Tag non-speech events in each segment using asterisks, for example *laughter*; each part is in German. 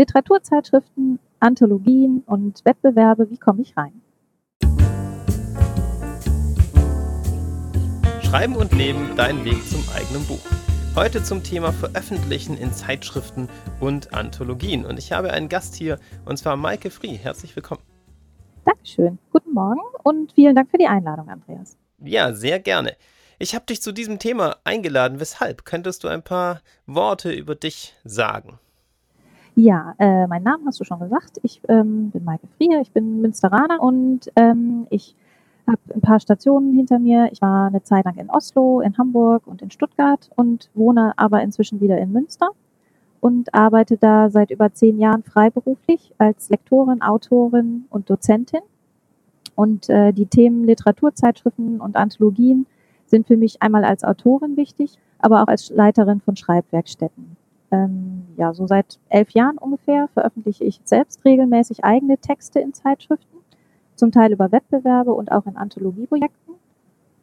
Literaturzeitschriften, Anthologien und Wettbewerbe, wie komme ich rein? Schreiben und Leben, dein Weg zum eigenen Buch. Heute zum Thema Veröffentlichen in Zeitschriften und Anthologien. Und ich habe einen Gast hier, und zwar Maike Frie. Herzlich willkommen. Dankeschön. Guten Morgen und vielen Dank für die Einladung, Andreas. Ja, sehr gerne. Ich habe dich zu diesem Thema eingeladen. Weshalb? Könntest du ein paar Worte über dich sagen? Ja, äh, mein Name hast du schon gesagt. Ich ähm, bin Maike Frier, ich bin Münsteraner und ähm, ich habe ein paar Stationen hinter mir. Ich war eine Zeit lang in Oslo, in Hamburg und in Stuttgart und wohne aber inzwischen wieder in Münster und arbeite da seit über zehn Jahren freiberuflich als Lektorin, Autorin und Dozentin. Und äh, die Themen Literaturzeitschriften und Anthologien sind für mich einmal als Autorin wichtig, aber auch als Leiterin von Schreibwerkstätten. Ähm, ja, so seit elf Jahren ungefähr veröffentliche ich selbst regelmäßig eigene Texte in Zeitschriften, zum Teil über Wettbewerbe und auch in Anthologieprojekten.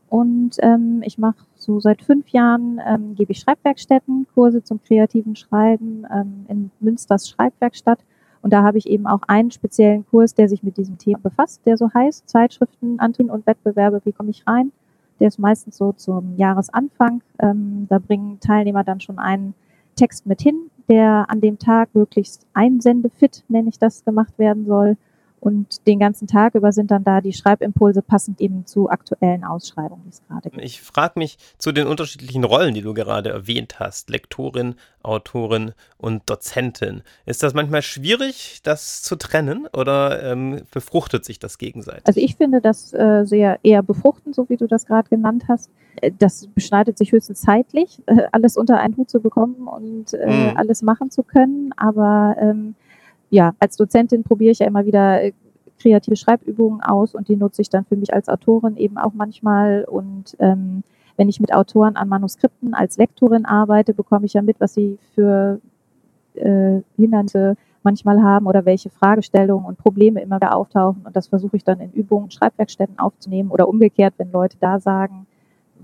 Und ähm, ich mache so seit fünf Jahren, ähm, gebe ich Schreibwerkstätten, Kurse zum kreativen Schreiben ähm, in Münsters Schreibwerkstatt. Und da habe ich eben auch einen speziellen Kurs, der sich mit diesem Thema befasst, der so heißt, Zeitschriften, Anthologien und Wettbewerbe, wie komme ich rein? Der ist meistens so zum Jahresanfang. Ähm, da bringen Teilnehmer dann schon einen Text mit hin, der an dem Tag möglichst einsendefit, nenne ich das, gemacht werden soll. Und den ganzen Tag über sind dann da die Schreibimpulse passend eben zu aktuellen Ausschreibungen, die es gerade gibt. Ich frage mich zu den unterschiedlichen Rollen, die du gerade erwähnt hast. Lektorin, Autorin und Dozentin. Ist das manchmal schwierig, das zu trennen oder ähm, befruchtet sich das gegenseitig? Also ich finde das äh, sehr eher befruchtend, so wie du das gerade genannt hast. Äh, das beschneidet sich höchstens zeitlich, äh, *laughs* alles unter einen Hut zu bekommen und äh, mhm. alles machen zu können. Aber ähm, ja, als Dozentin probiere ich ja immer wieder äh, kreative Schreibübungen aus und die nutze ich dann für mich als Autorin eben auch manchmal. Und ähm, wenn ich mit Autoren an Manuskripten als Lektorin arbeite, bekomme ich ja mit, was sie für äh, Hindernisse manchmal haben oder welche Fragestellungen und Probleme immer wieder auftauchen. Und das versuche ich dann in Übungen, Schreibwerkstätten aufzunehmen oder umgekehrt, wenn Leute da sagen,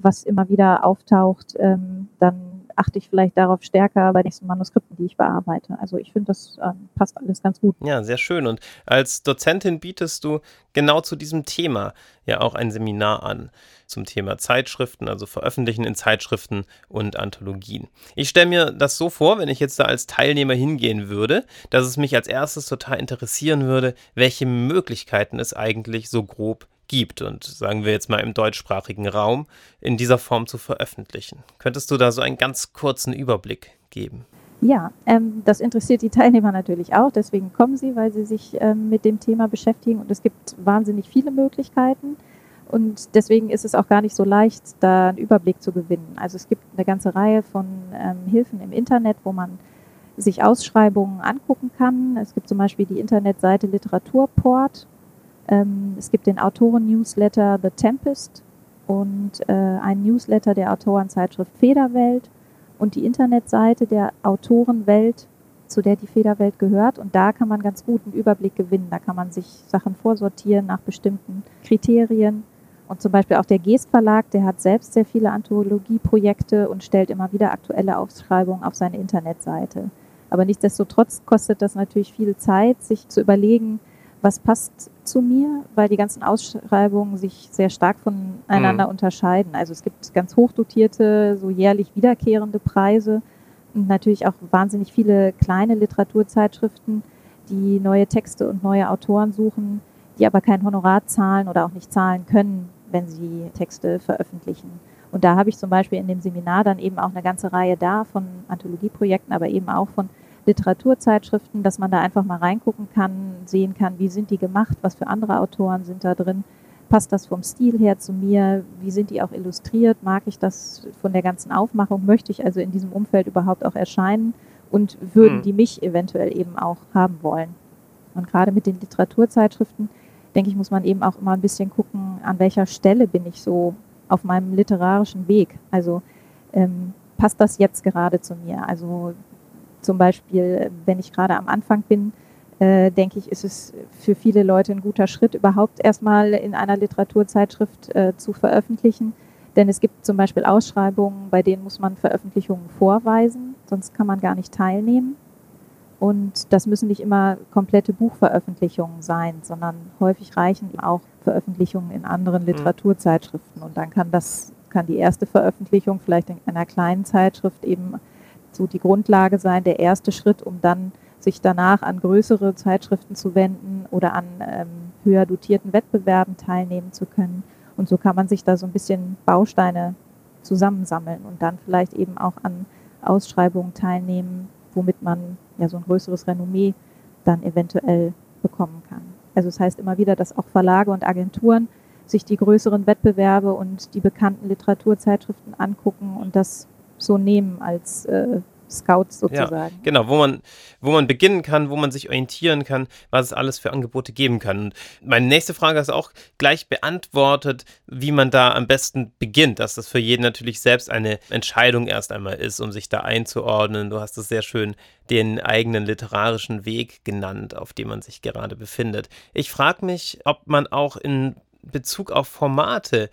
was immer wieder auftaucht, ähm, dann achte ich vielleicht darauf stärker bei nächsten Manuskripten, die ich bearbeite. Also ich finde, das ähm, passt alles ganz gut. Ja, sehr schön. Und als Dozentin bietest du genau zu diesem Thema ja auch ein Seminar an zum Thema Zeitschriften, also Veröffentlichen in Zeitschriften und Anthologien. Ich stelle mir das so vor, wenn ich jetzt da als Teilnehmer hingehen würde, dass es mich als erstes total interessieren würde, welche Möglichkeiten es eigentlich so grob gibt und sagen wir jetzt mal im deutschsprachigen Raum in dieser Form zu veröffentlichen. Könntest du da so einen ganz kurzen Überblick geben? Ja, ähm, das interessiert die Teilnehmer natürlich auch. Deswegen kommen sie, weil sie sich ähm, mit dem Thema beschäftigen. Und es gibt wahnsinnig viele Möglichkeiten. Und deswegen ist es auch gar nicht so leicht, da einen Überblick zu gewinnen. Also es gibt eine ganze Reihe von ähm, Hilfen im Internet, wo man sich Ausschreibungen angucken kann. Es gibt zum Beispiel die Internetseite Literaturport. Ähm, es gibt den Autoren-Newsletter The Tempest und äh, ein Newsletter der Autorenzeitschrift Federwelt und die Internetseite der Autorenwelt, zu der die Federwelt gehört. Und da kann man ganz guten Überblick gewinnen. Da kann man sich Sachen vorsortieren nach bestimmten Kriterien. Und zum Beispiel auch der Geest Verlag, der hat selbst sehr viele Anthologieprojekte und stellt immer wieder aktuelle Aufschreibungen auf seine Internetseite. Aber nichtsdestotrotz kostet das natürlich viel Zeit, sich zu überlegen, was passt zu mir, weil die ganzen Ausschreibungen sich sehr stark voneinander mhm. unterscheiden. Also es gibt ganz hochdotierte, so jährlich wiederkehrende Preise und natürlich auch wahnsinnig viele kleine Literaturzeitschriften, die neue Texte und neue Autoren suchen, die aber kein Honorar zahlen oder auch nicht zahlen können, wenn sie Texte veröffentlichen. Und da habe ich zum Beispiel in dem Seminar dann eben auch eine ganze Reihe da von Anthologieprojekten, aber eben auch von Literaturzeitschriften, dass man da einfach mal reingucken kann, sehen kann, wie sind die gemacht, was für andere Autoren sind da drin, passt das vom Stil her zu mir, wie sind die auch illustriert, mag ich das von der ganzen Aufmachung, möchte ich also in diesem Umfeld überhaupt auch erscheinen und würden mhm. die mich eventuell eben auch haben wollen. Und gerade mit den Literaturzeitschriften, denke ich, muss man eben auch immer ein bisschen gucken, an welcher Stelle bin ich so auf meinem literarischen Weg. Also ähm, passt das jetzt gerade zu mir? Also zum Beispiel, wenn ich gerade am Anfang bin, äh, denke ich, ist es für viele Leute ein guter Schritt, überhaupt erstmal in einer Literaturzeitschrift äh, zu veröffentlichen. Denn es gibt zum Beispiel Ausschreibungen, bei denen muss man Veröffentlichungen vorweisen, sonst kann man gar nicht teilnehmen. Und das müssen nicht immer komplette Buchveröffentlichungen sein, sondern häufig reichen auch Veröffentlichungen in anderen mhm. Literaturzeitschriften. Und dann kann das, kann die erste Veröffentlichung vielleicht in einer kleinen Zeitschrift eben so die Grundlage sein, der erste Schritt, um dann sich danach an größere Zeitschriften zu wenden oder an ähm, höher dotierten Wettbewerben teilnehmen zu können. Und so kann man sich da so ein bisschen Bausteine zusammensammeln und dann vielleicht eben auch an Ausschreibungen teilnehmen, womit man ja so ein größeres Renommee dann eventuell bekommen kann. Also es das heißt immer wieder, dass auch Verlage und Agenturen sich die größeren Wettbewerbe und die bekannten Literaturzeitschriften angucken und das so nehmen als äh, Scouts sozusagen. Ja, genau, wo man, wo man beginnen kann, wo man sich orientieren kann, was es alles für Angebote geben kann. Und meine nächste Frage ist auch gleich beantwortet, wie man da am besten beginnt, dass das für jeden natürlich selbst eine Entscheidung erst einmal ist, um sich da einzuordnen. Du hast es sehr schön den eigenen literarischen Weg genannt, auf dem man sich gerade befindet. Ich frage mich, ob man auch in Bezug auf Formate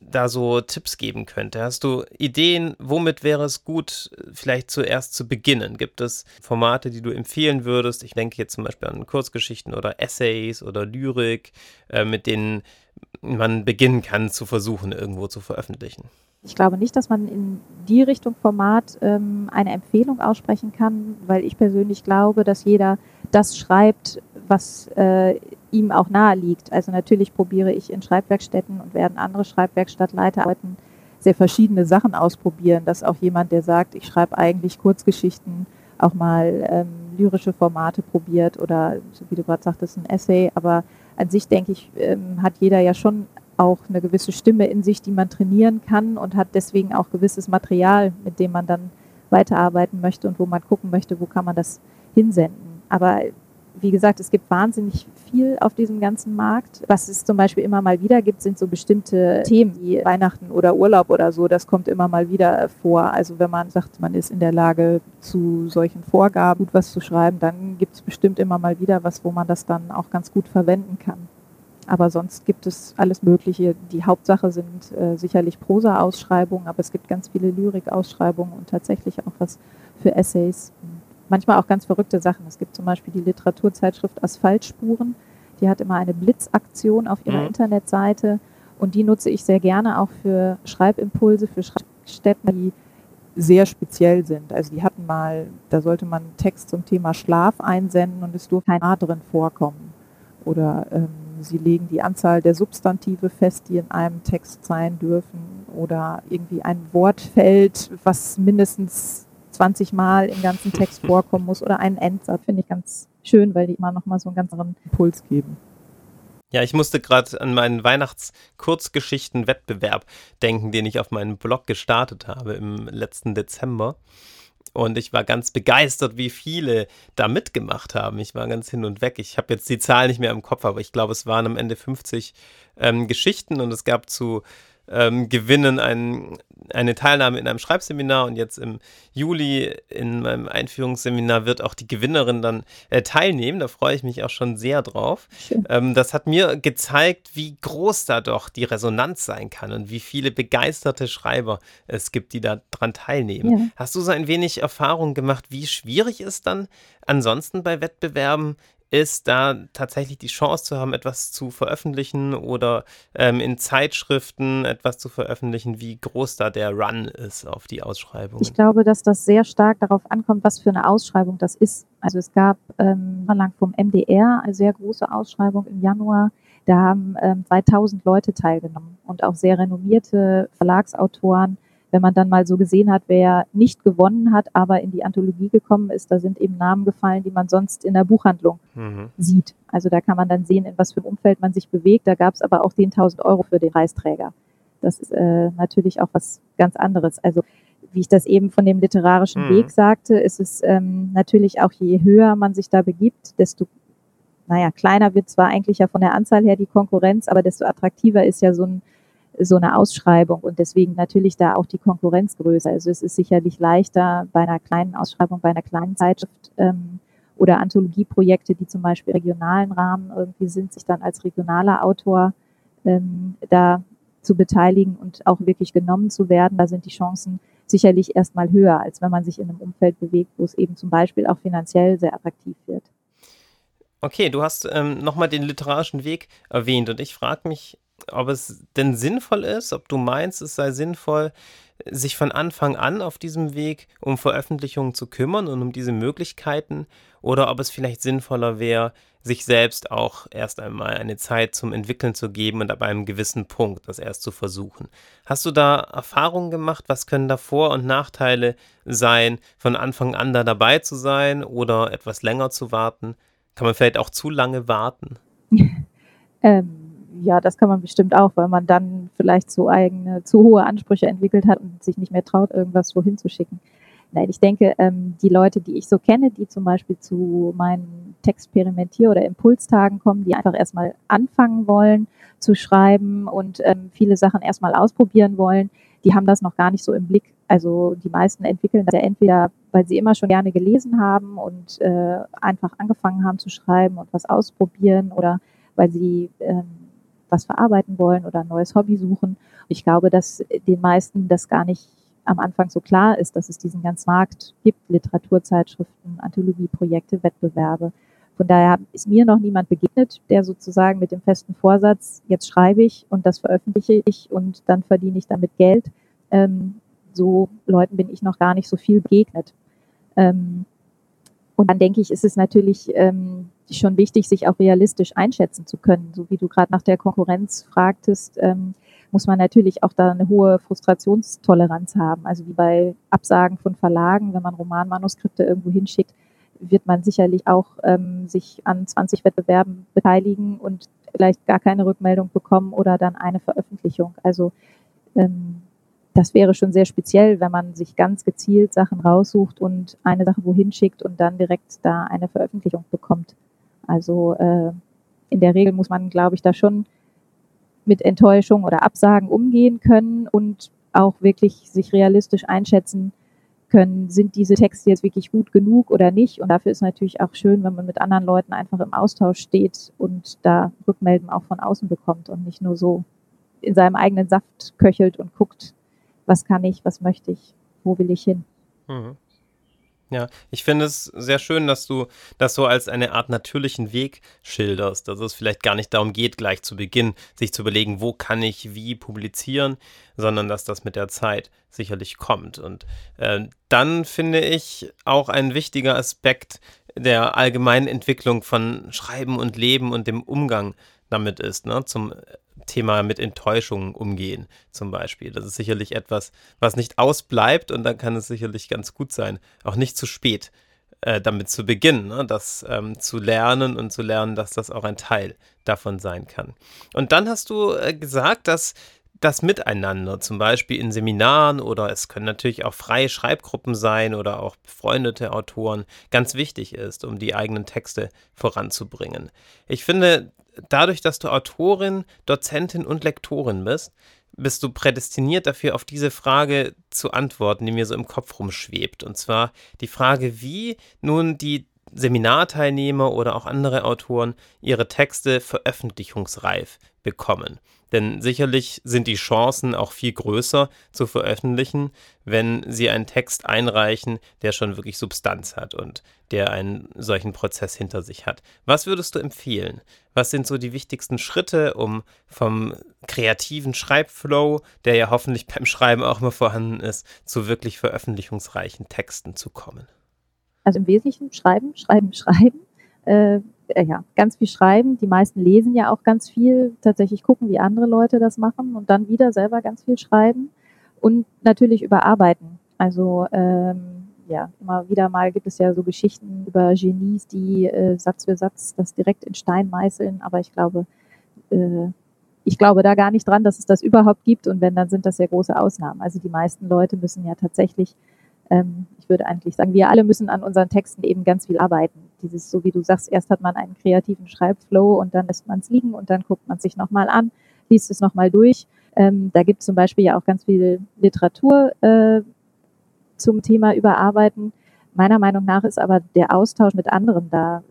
da so Tipps geben könnte. Hast du Ideen, womit wäre es gut, vielleicht zuerst zu beginnen? Gibt es Formate, die du empfehlen würdest? Ich denke jetzt zum Beispiel an Kurzgeschichten oder Essays oder Lyrik, äh, mit denen man beginnen kann zu versuchen, irgendwo zu veröffentlichen. Ich glaube nicht, dass man in die Richtung Format ähm, eine Empfehlung aussprechen kann, weil ich persönlich glaube, dass jeder das schreibt, was äh, ihm auch nahe liegt. Also natürlich probiere ich in Schreibwerkstätten und werden andere Schreibwerkstattleiter arbeiten, sehr verschiedene Sachen ausprobieren, dass auch jemand, der sagt, ich schreibe eigentlich Kurzgeschichten, auch mal ähm, lyrische Formate probiert oder, so wie du gerade sagtest, ein Essay. Aber an sich, denke ich, ähm, hat jeder ja schon auch eine gewisse Stimme in sich, die man trainieren kann und hat deswegen auch gewisses Material, mit dem man dann weiterarbeiten möchte und wo man gucken möchte, wo kann man das hinsenden. Aber wie gesagt, es gibt wahnsinnig viel auf diesem ganzen Markt. Was es zum Beispiel immer mal wieder gibt, sind so bestimmte Themen wie Weihnachten oder Urlaub oder so. Das kommt immer mal wieder vor. Also wenn man sagt, man ist in der Lage, zu solchen Vorgaben gut was zu schreiben, dann gibt es bestimmt immer mal wieder was, wo man das dann auch ganz gut verwenden kann. Aber sonst gibt es alles Mögliche. Die Hauptsache sind äh, sicherlich Prosa-Ausschreibungen, aber es gibt ganz viele Lyrik-Ausschreibungen und tatsächlich auch was für Essays manchmal auch ganz verrückte Sachen. Es gibt zum Beispiel die Literaturzeitschrift Asphaltspuren. Die hat immer eine Blitzaktion auf ihrer mhm. Internetseite und die nutze ich sehr gerne auch für Schreibimpulse, für Schreibstätten, die sehr speziell sind. Also die hatten mal, da sollte man einen Text zum Thema Schlaf einsenden und es durfte kein A drin vorkommen. Oder ähm, sie legen die Anzahl der Substantive fest, die in einem Text sein dürfen. Oder irgendwie ein Wortfeld, was mindestens 20 Mal im ganzen Text *laughs* vorkommen muss oder einen Endsatz. Finde ich ganz schön, weil die immer nochmal so einen ganz anderen Impuls geben. Ja, ich musste gerade an meinen Weihnachts-Kurzgeschichten-Wettbewerb denken, den ich auf meinem Blog gestartet habe im letzten Dezember. Und ich war ganz begeistert, wie viele da mitgemacht haben. Ich war ganz hin und weg. Ich habe jetzt die Zahl nicht mehr im Kopf, aber ich glaube, es waren am Ende 50 ähm, Geschichten und es gab zu ähm, gewinnen ein, eine Teilnahme in einem Schreibseminar und jetzt im Juli in meinem Einführungsseminar wird auch die Gewinnerin dann äh, teilnehmen. Da freue ich mich auch schon sehr drauf. Ähm, das hat mir gezeigt, wie groß da doch die Resonanz sein kann und wie viele begeisterte Schreiber es gibt, die daran teilnehmen. Ja. Hast du so ein wenig Erfahrung gemacht, wie schwierig es dann ansonsten bei Wettbewerben ist, da tatsächlich die Chance zu haben, etwas zu veröffentlichen oder ähm, in Zeitschriften etwas zu veröffentlichen, wie groß da der Run ist auf die Ausschreibung. Ich glaube, dass das sehr stark darauf ankommt, was für eine Ausschreibung das ist. Also es gab ähm, lang vom MDR eine sehr große Ausschreibung im Januar. Da haben ähm, 2000 Leute teilgenommen und auch sehr renommierte Verlagsautoren wenn man dann mal so gesehen hat, wer nicht gewonnen hat, aber in die Anthologie gekommen ist, da sind eben Namen gefallen, die man sonst in der Buchhandlung mhm. sieht. Also da kann man dann sehen, in was für einem Umfeld man sich bewegt. Da gab es aber auch 10.000 Euro für den Preisträger. Das ist äh, natürlich auch was ganz anderes. Also wie ich das eben von dem literarischen mhm. Weg sagte, ist es ähm, natürlich auch, je höher man sich da begibt, desto, naja, kleiner wird zwar eigentlich ja von der Anzahl her die Konkurrenz, aber desto attraktiver ist ja so ein so eine Ausschreibung und deswegen natürlich da auch die Konkurrenz größer. Also es ist sicherlich leichter bei einer kleinen Ausschreibung, bei einer kleinen Zeitschrift ähm, oder Anthologieprojekte, die zum Beispiel regionalen Rahmen irgendwie sind, sich dann als regionaler Autor ähm, da zu beteiligen und auch wirklich genommen zu werden. Da sind die Chancen sicherlich erstmal höher, als wenn man sich in einem Umfeld bewegt, wo es eben zum Beispiel auch finanziell sehr attraktiv wird. Okay, du hast ähm, nochmal den literarischen Weg erwähnt und ich frage mich, ob es denn sinnvoll ist, ob du meinst, es sei sinnvoll, sich von Anfang an auf diesem Weg um Veröffentlichungen zu kümmern und um diese Möglichkeiten oder ob es vielleicht sinnvoller wäre, sich selbst auch erst einmal eine Zeit zum Entwickeln zu geben und ab einem gewissen Punkt das erst zu versuchen. Hast du da Erfahrungen gemacht? Was können da Vor- und Nachteile sein, von Anfang an da dabei zu sein oder etwas länger zu warten? Kann man vielleicht auch zu lange warten? *laughs* ähm ja, das kann man bestimmt auch, weil man dann vielleicht so eigene, zu hohe Ansprüche entwickelt hat und sich nicht mehr traut, irgendwas wohin zu schicken. Nein, ich denke, ähm, die Leute, die ich so kenne, die zum Beispiel zu meinen Textperimentier- oder Impulstagen kommen, die einfach erstmal anfangen wollen zu schreiben und ähm, viele Sachen erstmal ausprobieren wollen, die haben das noch gar nicht so im Blick. Also die meisten entwickeln das ja entweder, weil sie immer schon gerne gelesen haben und äh, einfach angefangen haben zu schreiben und was ausprobieren oder weil sie ähm, was verarbeiten wollen oder ein neues Hobby suchen. Ich glaube, dass den meisten das gar nicht am Anfang so klar ist, dass es diesen ganzen Markt gibt, Literaturzeitschriften, Anthologieprojekte, Wettbewerbe. Von daher ist mir noch niemand begegnet, der sozusagen mit dem festen Vorsatz, jetzt schreibe ich und das veröffentliche ich und dann verdiene ich damit Geld. Ähm, so Leuten bin ich noch gar nicht so viel begegnet. Ähm, und dann denke ich, ist es natürlich ähm, schon wichtig, sich auch realistisch einschätzen zu können. So wie du gerade nach der Konkurrenz fragtest, ähm, muss man natürlich auch da eine hohe Frustrationstoleranz haben. Also wie bei Absagen von Verlagen, wenn man Romanmanuskripte irgendwo hinschickt, wird man sicherlich auch ähm, sich an 20 Wettbewerben beteiligen und vielleicht gar keine Rückmeldung bekommen oder dann eine Veröffentlichung. Also ähm, das wäre schon sehr speziell, wenn man sich ganz gezielt Sachen raussucht und eine Sache wohin schickt und dann direkt da eine Veröffentlichung bekommt. Also äh, in der Regel muss man, glaube ich, da schon mit Enttäuschung oder Absagen umgehen können und auch wirklich sich realistisch einschätzen können, sind diese Texte jetzt wirklich gut genug oder nicht. Und dafür ist natürlich auch schön, wenn man mit anderen Leuten einfach im Austausch steht und da Rückmelden auch von außen bekommt und nicht nur so in seinem eigenen Saft köchelt und guckt, was kann ich, was möchte ich, wo will ich hin. Mhm. Ja, ich finde es sehr schön, dass du das so als eine Art natürlichen Weg schilderst, dass es vielleicht gar nicht darum geht, gleich zu Beginn sich zu überlegen, wo kann ich wie publizieren, sondern dass das mit der Zeit sicherlich kommt. Und äh, dann finde ich auch ein wichtiger Aspekt der allgemeinen Entwicklung von Schreiben und Leben und dem Umgang damit ist, ne? zum Thema mit Enttäuschungen umgehen, zum Beispiel. Das ist sicherlich etwas, was nicht ausbleibt und dann kann es sicherlich ganz gut sein, auch nicht zu spät äh, damit zu beginnen, ne? das ähm, zu lernen und zu lernen, dass das auch ein Teil davon sein kann. Und dann hast du äh, gesagt, dass das Miteinander, zum Beispiel in Seminaren oder es können natürlich auch freie Schreibgruppen sein oder auch befreundete Autoren, ganz wichtig ist, um die eigenen Texte voranzubringen. Ich finde, dadurch, dass du Autorin, Dozentin und Lektorin bist, bist du prädestiniert dafür, auf diese Frage zu antworten, die mir so im Kopf rumschwebt. Und zwar die Frage, wie nun die Seminarteilnehmer oder auch andere Autoren ihre Texte veröffentlichungsreif bekommen. Denn sicherlich sind die Chancen auch viel größer zu veröffentlichen, wenn Sie einen Text einreichen, der schon wirklich Substanz hat und der einen solchen Prozess hinter sich hat. Was würdest du empfehlen? Was sind so die wichtigsten Schritte, um vom kreativen Schreibflow, der ja hoffentlich beim Schreiben auch immer vorhanden ist, zu wirklich veröffentlichungsreichen Texten zu kommen? Also im Wesentlichen schreiben, schreiben, schreiben. Äh, äh, ja, ganz viel schreiben. Die meisten lesen ja auch ganz viel, tatsächlich gucken, wie andere Leute das machen und dann wieder selber ganz viel schreiben und natürlich überarbeiten. Also ähm, ja, immer wieder mal gibt es ja so Geschichten über Genies, die äh, Satz für Satz das direkt in Stein meißeln, aber ich glaube, äh, ich glaube da gar nicht dran, dass es das überhaupt gibt und wenn, dann sind das ja große Ausnahmen. Also die meisten Leute müssen ja tatsächlich ähm, ich würde eigentlich sagen, wir alle müssen an unseren Texten eben ganz viel arbeiten. Dieses, so wie du sagst, erst hat man einen kreativen Schreibflow und dann lässt man es liegen und dann guckt man sich nochmal an, liest es nochmal durch. Ähm, da gibt es zum Beispiel ja auch ganz viel Literatur äh, zum Thema Überarbeiten. Meiner Meinung nach ist aber der Austausch mit anderen da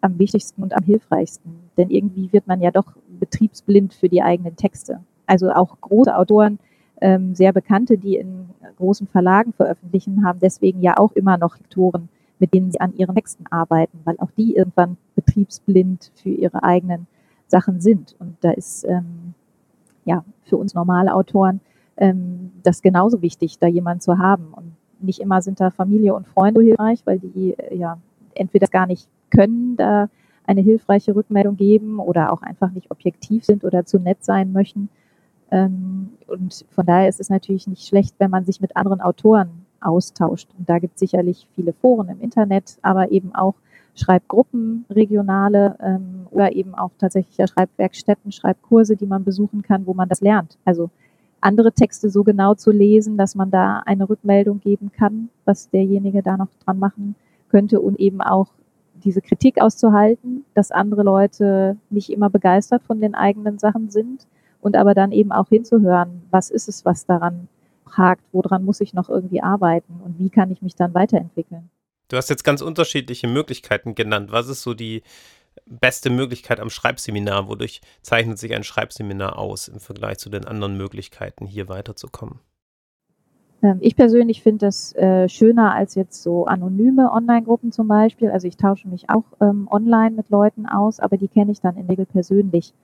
am wichtigsten und am hilfreichsten. Denn irgendwie wird man ja doch betriebsblind für die eigenen Texte. Also auch große Autoren ähm, sehr bekannte, die in großen Verlagen veröffentlichen, haben deswegen ja auch immer noch Lektoren, mit denen sie an ihren Texten arbeiten, weil auch die irgendwann betriebsblind für ihre eigenen Sachen sind. Und da ist ähm, ja für uns normale Autoren ähm, das genauso wichtig, da jemanden zu haben. Und nicht immer sind da Familie und Freunde hilfreich, weil die äh, ja entweder gar nicht können, da eine hilfreiche Rückmeldung geben oder auch einfach nicht objektiv sind oder zu nett sein möchten. Ähm, und von daher ist es natürlich nicht schlecht, wenn man sich mit anderen Autoren austauscht. Und da gibt es sicherlich viele Foren im Internet, aber eben auch Schreibgruppen, regionale ähm, oder eben auch tatsächlich ja Schreibwerkstätten, Schreibkurse, die man besuchen kann, wo man das lernt. Also andere Texte so genau zu lesen, dass man da eine Rückmeldung geben kann, was derjenige da noch dran machen könnte und eben auch diese Kritik auszuhalten, dass andere Leute nicht immer begeistert von den eigenen Sachen sind und aber dann eben auch hinzuhören, was ist es, was daran hakt, woran muss ich noch irgendwie arbeiten und wie kann ich mich dann weiterentwickeln. Du hast jetzt ganz unterschiedliche Möglichkeiten genannt. Was ist so die beste Möglichkeit am Schreibseminar? Wodurch zeichnet sich ein Schreibseminar aus im Vergleich zu den anderen Möglichkeiten, hier weiterzukommen? Ähm, ich persönlich finde das äh, schöner als jetzt so anonyme Online-Gruppen zum Beispiel. Also ich tausche mich auch ähm, online mit Leuten aus, aber die kenne ich dann in der Regel persönlich.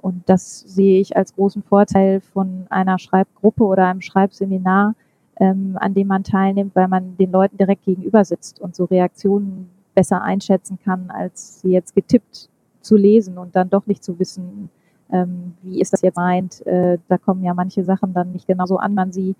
Und das sehe ich als großen Vorteil von einer Schreibgruppe oder einem Schreibseminar, ähm, an dem man teilnimmt, weil man den Leuten direkt gegenüber sitzt und so Reaktionen besser einschätzen kann, als sie jetzt getippt zu lesen und dann doch nicht zu wissen, ähm, wie ist das jetzt meint. Äh, da kommen ja manche Sachen dann nicht genauso an, man sie,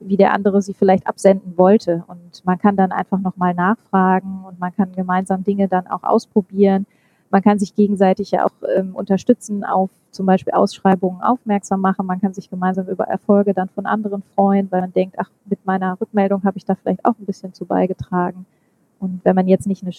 wie der andere sie vielleicht absenden wollte. Und man kann dann einfach nochmal nachfragen und man kann gemeinsam Dinge dann auch ausprobieren man kann sich gegenseitig ja auch ähm, unterstützen, auf zum Beispiel Ausschreibungen aufmerksam machen. Man kann sich gemeinsam über Erfolge dann von anderen freuen, weil man denkt, ach, mit meiner Rückmeldung habe ich da vielleicht auch ein bisschen zu beigetragen. Und wenn man jetzt nicht eine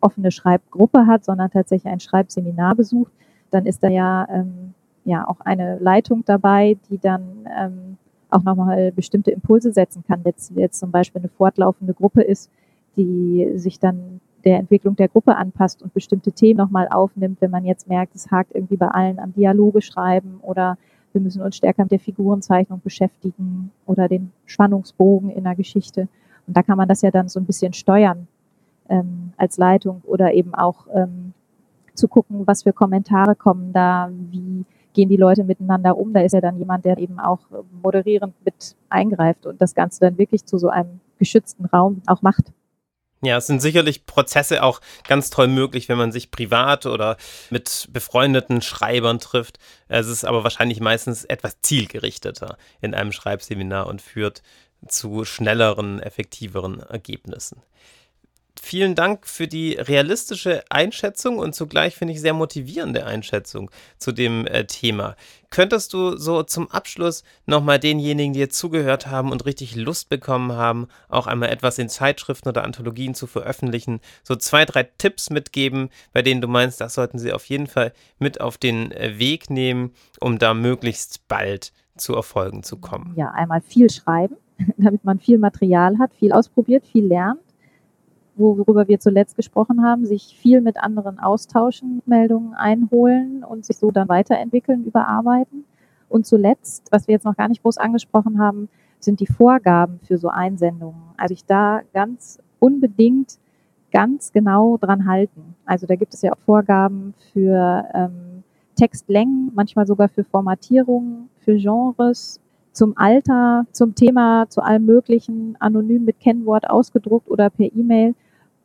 offene Schreibgruppe hat, sondern tatsächlich ein Schreibseminar besucht, dann ist da ja, ähm, ja auch eine Leitung dabei, die dann ähm, auch nochmal bestimmte Impulse setzen kann. Jetzt, jetzt zum Beispiel eine fortlaufende Gruppe ist, die sich dann der Entwicklung der Gruppe anpasst und bestimmte Themen nochmal aufnimmt, wenn man jetzt merkt, es hakt irgendwie bei allen am Dialoge schreiben oder wir müssen uns stärker mit der Figurenzeichnung beschäftigen oder den Spannungsbogen in der Geschichte. Und da kann man das ja dann so ein bisschen steuern ähm, als Leitung oder eben auch ähm, zu gucken, was für Kommentare kommen da, wie gehen die Leute miteinander um. Da ist ja dann jemand, der eben auch moderierend mit eingreift und das Ganze dann wirklich zu so einem geschützten Raum auch macht. Ja, es sind sicherlich Prozesse auch ganz toll möglich, wenn man sich privat oder mit befreundeten Schreibern trifft. Es ist aber wahrscheinlich meistens etwas zielgerichteter in einem Schreibseminar und führt zu schnelleren, effektiveren Ergebnissen vielen Dank für die realistische Einschätzung und zugleich finde ich sehr motivierende Einschätzung zu dem äh, Thema. Könntest du so zum Abschluss nochmal denjenigen, die jetzt zugehört haben und richtig Lust bekommen haben, auch einmal etwas in Zeitschriften oder Anthologien zu veröffentlichen, so zwei, drei Tipps mitgeben, bei denen du meinst, das sollten sie auf jeden Fall mit auf den äh, Weg nehmen, um da möglichst bald zu Erfolgen zu kommen? Ja, einmal viel schreiben, *laughs* damit man viel Material hat, viel ausprobiert, viel lernt worüber wir zuletzt gesprochen haben, sich viel mit anderen austauschen, Meldungen einholen und sich so dann weiterentwickeln, überarbeiten. Und zuletzt, was wir jetzt noch gar nicht groß angesprochen haben, sind die Vorgaben für so Einsendungen. Also ich da ganz unbedingt ganz genau dran halten. Also da gibt es ja auch Vorgaben für ähm, Textlängen, manchmal sogar für Formatierungen, für Genres, zum Alter, zum Thema, zu allem Möglichen, anonym mit Kennwort ausgedruckt oder per E-Mail.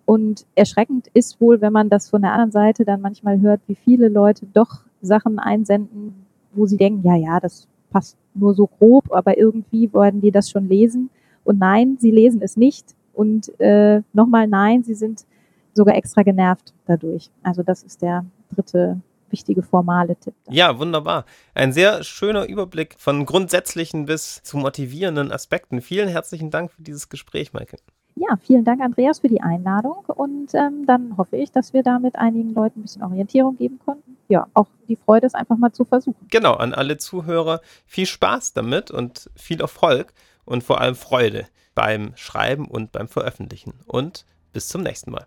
Und erschreckend ist wohl, wenn man das von der anderen Seite dann manchmal hört, wie viele Leute doch Sachen einsenden, wo sie denken, ja, ja, das passt nur so grob, aber irgendwie wollen die das schon lesen. Und nein, sie lesen es nicht. Und äh, nochmal nein, sie sind sogar extra genervt dadurch. Also das ist der dritte wichtige formale Tipp. Ja, wunderbar. Ein sehr schöner Überblick von grundsätzlichen bis zu motivierenden Aspekten. Vielen herzlichen Dank für dieses Gespräch, Maike. Ja, vielen Dank, Andreas, für die Einladung. Und ähm, dann hoffe ich, dass wir damit einigen Leuten ein bisschen Orientierung geben konnten. Ja, auch die Freude, es einfach mal zu versuchen. Genau, an alle Zuhörer viel Spaß damit und viel Erfolg und vor allem Freude beim Schreiben und beim Veröffentlichen. Und bis zum nächsten Mal.